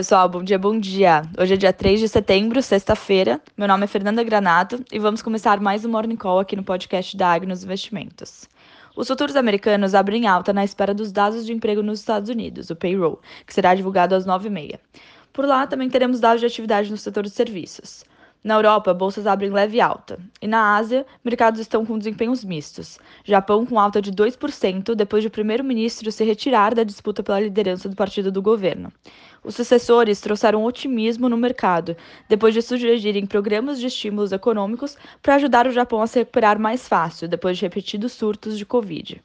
Pessoal, bom dia, bom dia. Hoje é dia 3 de setembro, sexta-feira. Meu nome é Fernanda Granato e vamos começar mais um Morning Call aqui no podcast da Agnos Investimentos. Os futuros americanos abrem alta na espera dos dados de emprego nos Estados Unidos, o payroll, que será divulgado às 9h30. Por lá também teremos dados de atividade no setor de serviços. Na Europa, bolsas abrem leve alta. E na Ásia, mercados estão com desempenhos mistos. Japão com alta de 2% depois de o primeiro-ministro se retirar da disputa pela liderança do partido do governo. Os sucessores trouxeram otimismo no mercado, depois de sugerirem programas de estímulos econômicos para ajudar o Japão a se recuperar mais fácil depois de repetidos surtos de Covid.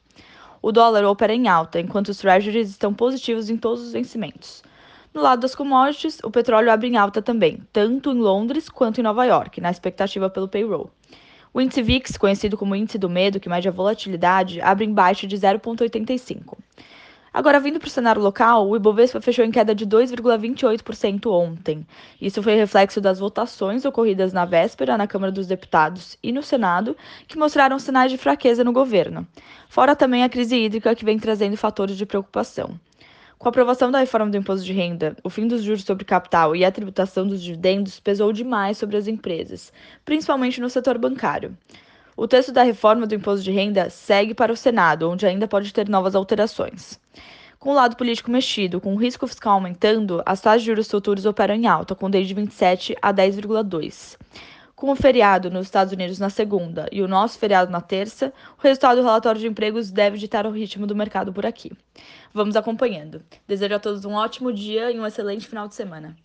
O dólar opera em alta, enquanto os treasuries estão positivos em todos os vencimentos. No lado das commodities, o petróleo abre em alta também, tanto em Londres quanto em Nova York, na expectativa pelo payroll. O índice VIX, conhecido como índice do medo, que mede a volatilidade, abre em baixa de 0,85. Agora, vindo para o cenário local, o Ibovespa fechou em queda de 2,28% ontem. Isso foi reflexo das votações ocorridas na véspera na Câmara dos Deputados e no Senado, que mostraram sinais de fraqueza no governo. Fora também a crise hídrica, que vem trazendo fatores de preocupação. Com a aprovação da reforma do imposto de renda, o fim dos juros sobre capital e a tributação dos dividendos pesou demais sobre as empresas, principalmente no setor bancário. O texto da reforma do imposto de renda segue para o Senado, onde ainda pode ter novas alterações. Com o lado político mexido, com o risco fiscal aumentando, as taxas de juros futuros operam em alta, com desde 27 a 10,2. Com o feriado nos Estados Unidos na segunda e o nosso feriado na terça, o resultado do relatório de empregos deve ditar o ritmo do mercado por aqui. Vamos acompanhando. Desejo a todos um ótimo dia e um excelente final de semana.